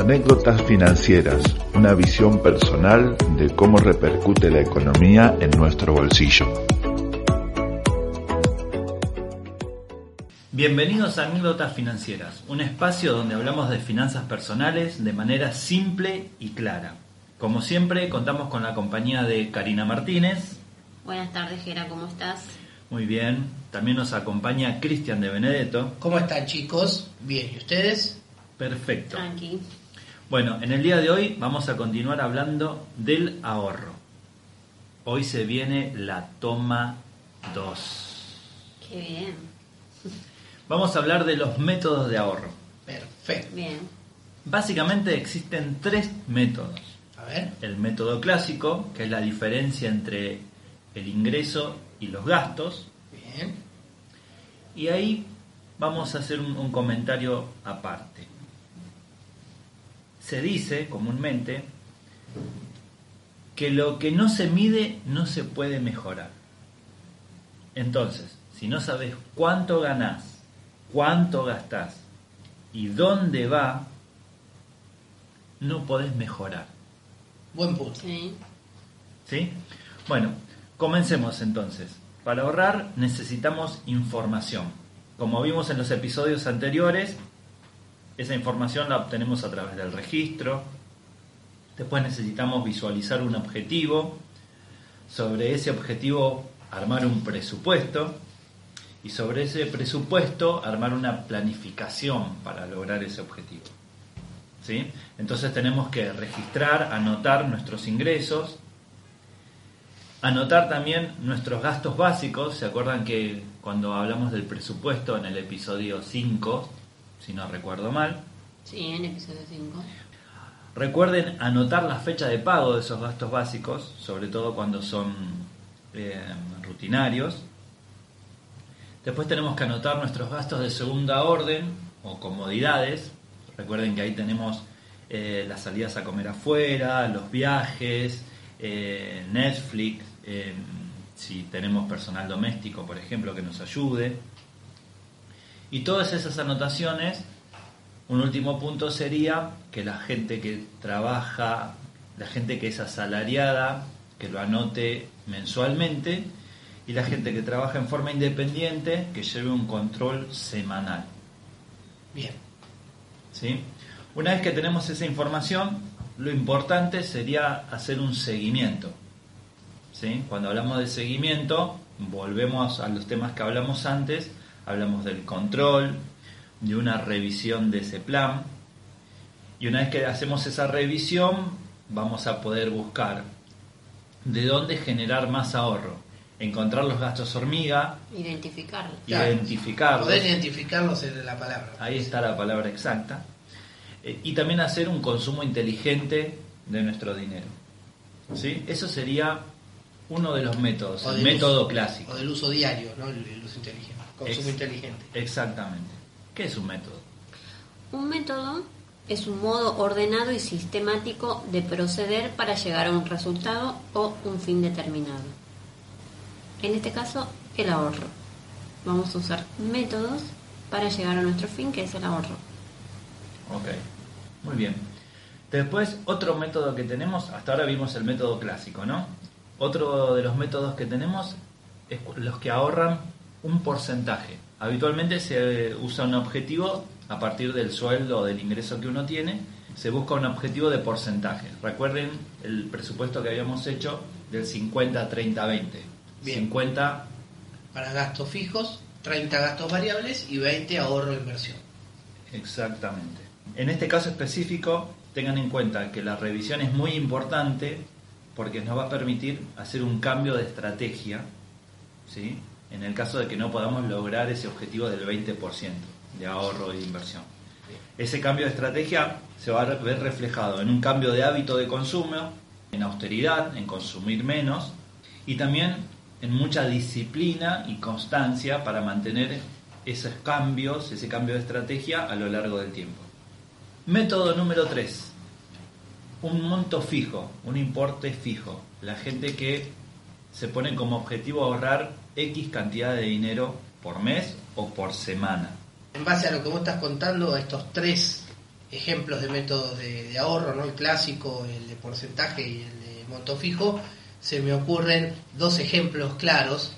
Anécdotas financieras, una visión personal de cómo repercute la economía en nuestro bolsillo. Bienvenidos a Anécdotas Financieras, un espacio donde hablamos de finanzas personales de manera simple y clara. Como siempre, contamos con la compañía de Karina Martínez. Buenas tardes, Gera, ¿cómo estás? Muy bien. También nos acompaña Cristian de Benedetto. ¿Cómo están chicos? Bien, ¿y ustedes? Perfecto. Tranqui. Bueno, en el día de hoy vamos a continuar hablando del ahorro. Hoy se viene la toma 2. Qué bien. Vamos a hablar de los métodos de ahorro. Perfecto. Bien. Básicamente existen tres métodos. A ver. El método clásico, que es la diferencia entre el ingreso y los gastos. Bien. Y ahí vamos a hacer un, un comentario aparte. Se dice comúnmente que lo que no se mide no se puede mejorar. Entonces, si no sabes cuánto ganás, cuánto gastás y dónde va, no podés mejorar. Buen punto. Sí. ¿Sí? Bueno, comencemos entonces. Para ahorrar necesitamos información. Como vimos en los episodios anteriores, esa información la obtenemos a través del registro. Después necesitamos visualizar un objetivo. Sobre ese objetivo armar un presupuesto. Y sobre ese presupuesto armar una planificación para lograr ese objetivo. ¿Sí? Entonces tenemos que registrar, anotar nuestros ingresos, anotar también nuestros gastos básicos. ¿Se acuerdan que cuando hablamos del presupuesto en el episodio 5, si no recuerdo mal, Sí, en episodio 5. recuerden anotar la fecha de pago de esos gastos básicos, sobre todo cuando son eh, rutinarios. Después tenemos que anotar nuestros gastos de segunda orden o comodidades. Recuerden que ahí tenemos eh, las salidas a comer afuera, los viajes, eh, Netflix, si tenemos personal doméstico, por ejemplo, que nos ayude. Y todas esas anotaciones, un último punto sería que la gente que trabaja, la gente que es asalariada, que lo anote mensualmente, y la gente que trabaja en forma independiente, que lleve un control semanal. Bien. ¿sí? Una vez que tenemos esa información, lo importante sería hacer un seguimiento. ¿sí? Cuando hablamos de seguimiento, volvemos a los temas que hablamos antes, hablamos del control, de una revisión de ese plan, y una vez que hacemos esa revisión, vamos a poder buscar de dónde generar más ahorro, encontrar los gastos hormiga, Identificarlo. Claro. identificarlos. Poder identificarlos es la palabra. Ahí está la palabra exacta. Eh, y también hacer un consumo inteligente de nuestro dinero. ¿Sí? Eso sería uno de los métodos, O el método uso- clásico. O del uso diario, ¿no? El, el uso inteligente. Consumo Ex- inteligente. Exactamente. ¿Qué es un método? Un método es un modo ordenado y sistemático de proceder para llegar a un resultado o un fin determinado. En este caso, el ahorro. vamos a usar métodos para llegar a nuestro fin, que es el ahorro. Ok, muy bien. Después, otro método que tenemos, hasta ahora vimos el método clásico, ¿no? Otro de los métodos que tenemos es los que ahorran un porcentaje. Habitualmente se usa un objetivo a partir del sueldo o del ingreso que uno tiene, se busca un objetivo de porcentaje. Recuerden el presupuesto que habíamos hecho del 50, 30, 20. Bien. 50 Para gastos fijos, 30 gastos variables y 20 ahorro e inversión. Exactamente. En este caso específico, tengan en cuenta que la revisión es muy importante porque nos va a permitir hacer un cambio de estrategia, ¿sí? En el caso de que no podamos lograr ese objetivo del 20% de ahorro e inversión. Ese cambio de estrategia se va a ver reflejado en un cambio de hábito de consumo, en austeridad, en consumir menos y también en mucha disciplina y constancia para mantener esos cambios, ese cambio de estrategia a lo largo del tiempo. Método número 3. Un monto fijo, un importe fijo. La gente que se pone como objetivo ahorrar X cantidad de dinero por mes o por semana. En base a lo que vos estás contando, estos tres ejemplos de métodos de, ahorro, ¿no? el clásico, el de porcentaje y el de monto fijo, se me ocurren dos ejemplos claros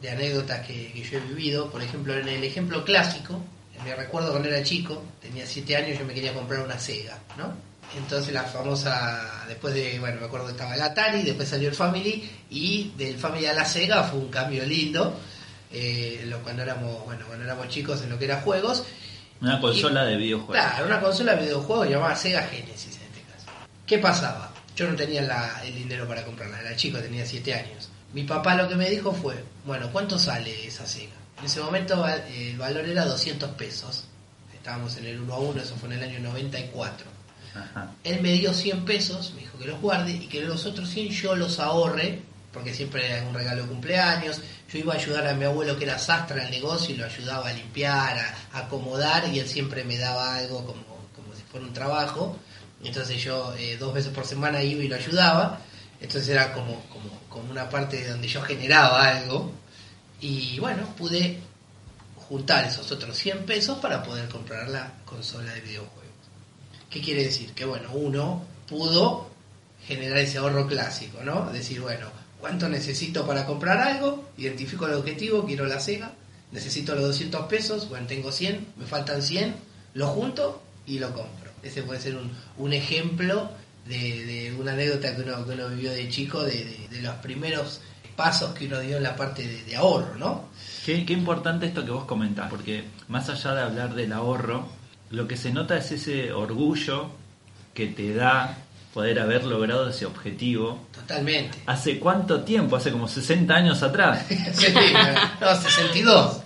de anécdotas que, que yo he vivido. Por ejemplo, en el ejemplo clásico, me recuerdo cuando era chico, tenía 7 años, yo me quería comprar una Sega, ¿no? Entonces la famosa, después de, bueno, me acuerdo que estaba el Atari, después salió el Family, y del Family a la Sega fue un cambio lindo, eh, lo, cuando éramos, bueno, cuando éramos chicos en lo que era juegos. Una consola de videojuegos. Claro, una consola de videojuegos llamada Sega Genesis en este caso. ¿Qué pasaba? Yo no tenía la- el dinero para comprarla, era chico, tenía 7 años. Mi papá lo que me dijo fue, bueno, ¿cuánto sale esa Sega? En ese momento el valor era 200 pesos. Estábamos en el 1 a 1, eso fue en el año 94. Él me dio 100 pesos, me dijo que los guarde y que los otros 100 yo los ahorre, porque siempre era un regalo de cumpleaños. Yo iba a ayudar a mi abuelo que era sastre al negocio y lo ayudaba a limpiar, a, a acomodar y él siempre me daba algo como, como si fuera un trabajo. Entonces yo eh, dos veces por semana iba y lo ayudaba. Entonces era como, como, como una parte de donde yo generaba algo. Y bueno, pude juntar esos otros 100 pesos para poder comprar la consola de videojuegos. ¿Qué quiere decir? Que bueno, uno pudo generar ese ahorro clásico, ¿no? Decir, bueno, ¿cuánto necesito para comprar algo? Identifico el objetivo, quiero la Sega, necesito los 200 pesos, bueno, tengo 100, me faltan 100, lo junto y lo compro. Ese puede ser un, un ejemplo de, una anécdota que uno, que uno vivió de chico, de, de- los primeros pasos que uno dio en la parte de, de ahorro, ¿no? Qué, qué importante esto que vos comentás, porque más allá de hablar del ahorro, lo que se nota es ese orgullo que te da poder haber logrado ese objetivo. Totalmente. ¿Hace cuánto tiempo? Hace como 60 años atrás. Sí, no, 62.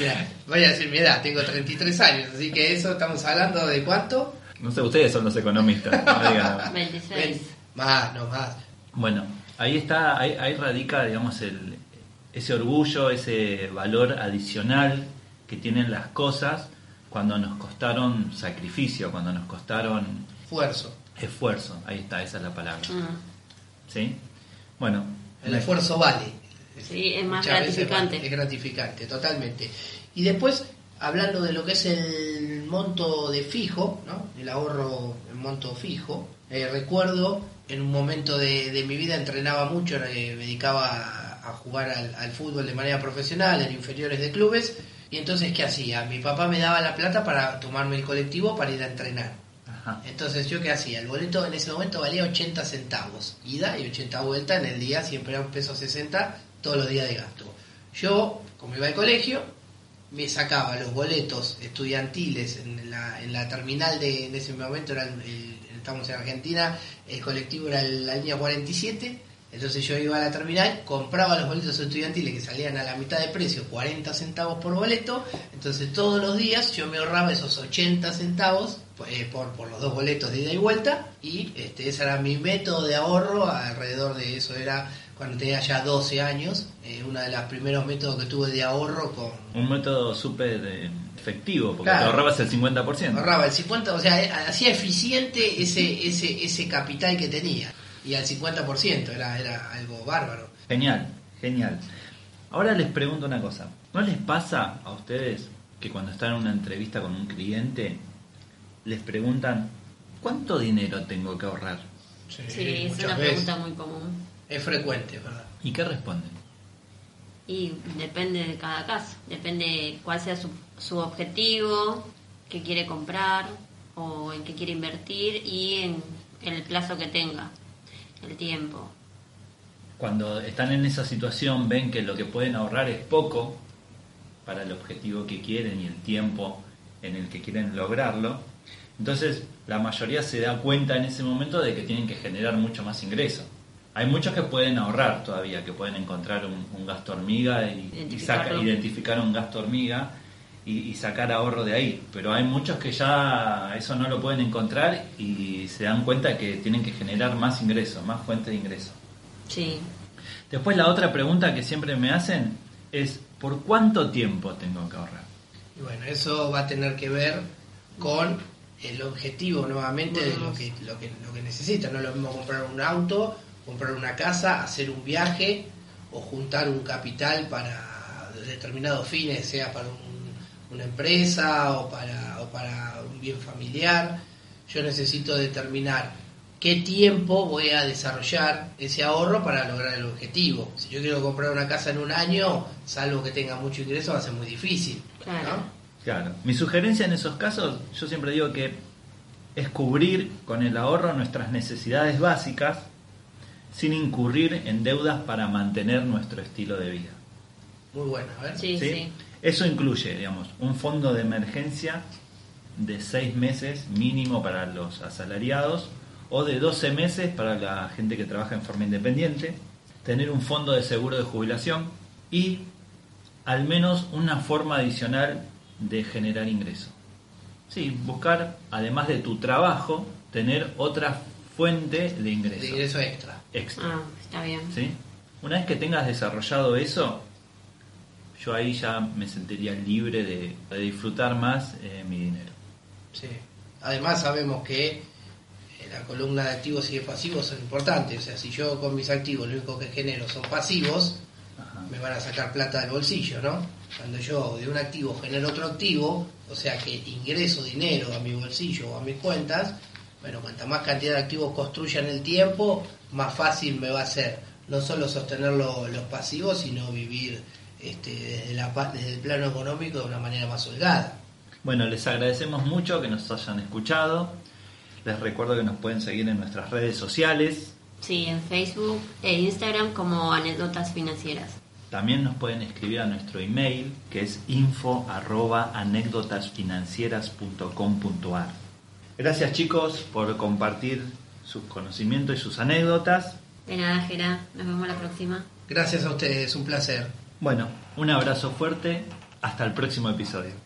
Mira, voy a decir mi edad, tengo 33 años, así que eso estamos hablando de cuánto? No sé, ustedes son los economistas. no digan nada. 26. Ven, Más, no más. Bueno, ahí está, ahí, ahí radica, digamos, el, ese orgullo, ese valor adicional que tienen las cosas cuando nos costaron sacrificio, cuando nos costaron Esfuerzo. esfuerzo. Ahí está, esa es la palabra. Mm. ¿Sí? Bueno, El esfuerzo vale. Sí, es más Muchas gratificante. vale, Es gratificante, totalmente. Y después, hablando de lo que es el monto de fijo, ¿no? el ahorro en monto fijo, eh, recuerdo en un momento de, de mi vida entrenaba mucho, eh, me dedicaba a, a jugar al, al fútbol de manera profesional en inferiores de clubes. Y entonces, ¿qué hacía? Mi papá me daba la plata para tomarme el colectivo para ir a entrenar. ajá. Entonces, ¿yo qué hacía? El boleto en ese momento valía 80 centavos. Ida y 80 vuelta en el día, siempre era un peso 60 todos los días de gasto. Yo, como iba al colegio, me sacaba los boletos estudiantiles en la, en la terminal de, en ese momento, era el- el- estamos en Argentina, el colectivo era la línea 47, entonces yo iba a la terminal, compraba los boletos estudiantiles que salían a la mitad de precio, 40 centavos por boleto, entonces todos los días yo me ahorraba esos 80 centavos eh, por, por los dos boletos de ida y vuelta y este, ese era mi método de ahorro, alrededor de eso era cuando tenía ya 12 años, eh, uno de los primeros métodos que tuve de ahorro con, Un método súper eh, efectivo, porque Claro. te ahorrabas el 50%. ahorraba el 50, o sea, eh, hacía eficiente ese, ese, ese capital que tenía. Y al 50% era, era algo bárbaro. Genial, genial. Ahora les pregunto una cosa. ¿No les pasa a ustedes que cuando están en una entrevista con un cliente les preguntan cuánto dinero tengo que ahorrar? Sí, es una veces. pregunta muy común. Es frecuente, ¿verdad? ¿Y qué responden? Y depende de cada caso, depende cuál sea su, su objetivo, qué quiere comprar o en qué quiere invertir y en el plazo que tenga, el tiempo. Cuando están en esa situación ven que lo que pueden ahorrar es poco para el objetivo que quieren y el tiempo en el que quieren lograrlo. Entonces la mayoría se da cuenta en ese momento de que tienen que generar mucho más ingreso. Hay muchos que pueden ahorrar todavía, que pueden encontrar un, un gasto hormiga y, y saca- identificar un gasto hormiga y, y sacar ahorro de ahí. Pero hay muchos que ya eso no lo pueden encontrar y se dan cuenta que tienen que generar más ingresos, más fuentes de ingreso. Sí, Después la otra pregunta que siempre me hacen es ¿por cuánto tiempo tengo que ahorrar? Y bueno, eso va a tener que ver con el objetivo nuevamente de lo que, lo que, lo que necesita. No es lo mismo comprar un auto, comprar una casa, hacer un viaje o juntar un capital para determinados fines, sea para un- una empresa o para, o para un bien familiar. Yo necesito determinar qué tiempo voy a desarrollar ese ahorro para lograr el objetivo. Si yo quiero comprar una casa en un año, salvo que tenga mucho ingreso, va a ser muy difícil. Claro. ¿no? Claro. Mi sugerencia en esos casos, yo siempre digo que es cubrir con el ahorro nuestras necesidades básicas sin incurrir en deudas para mantener nuestro estilo de vida. Muy bueno, a ver. sí, ¿sí? sí. Eso incluye, digamos, un fondo de emergencia de seis meses mínimo para los asalariados o de 12 meses para la gente que trabaja en forma independiente, tener un fondo de seguro de jubilación y al menos una forma adicional de generar ingreso. Sí, buscar, además de tu trabajo, tener otra fuente de ingreso, De ingreso extra. extra. Ah, está bien. ¿sí? Una vez que tengas desarrollado eso, yo ahí ya me sentiría libre de, de disfrutar más eh, mi dinero. Sí. Además sabemos que eh, la columna de activos y de pasivos son importantes. O sea, si yo con mis activos lo único que genero son pasivos, Ajá. me van a sacar plata del bolsillo, ¿no? Cuando yo de un activo genero otro activo, o sea que ingreso dinero a mi bolsillo o a mis cuentas, bueno, cuanta más cantidad de activos construya en el tiempo, más fácil me va a ser no solo sostener lo- los pasivos, sino vivir este, desde, la, pa- desde el plano económico de una manera más holgada. Bueno, les agradecemos mucho que nos hayan escuchado. Les recuerdo que nos pueden seguir en nuestras redes sociales. Sí, en Facebook e Instagram como anécdotas financieras. También nos pueden escribir a nuestro email que es info arroba. Gracias chicos por compartir sus conocimientos y sus anécdotas. De nada, Gera. Nos vemos la próxima. Gracias a ustedes, un placer. Bueno, un abrazo fuerte. Hasta el próximo episodio.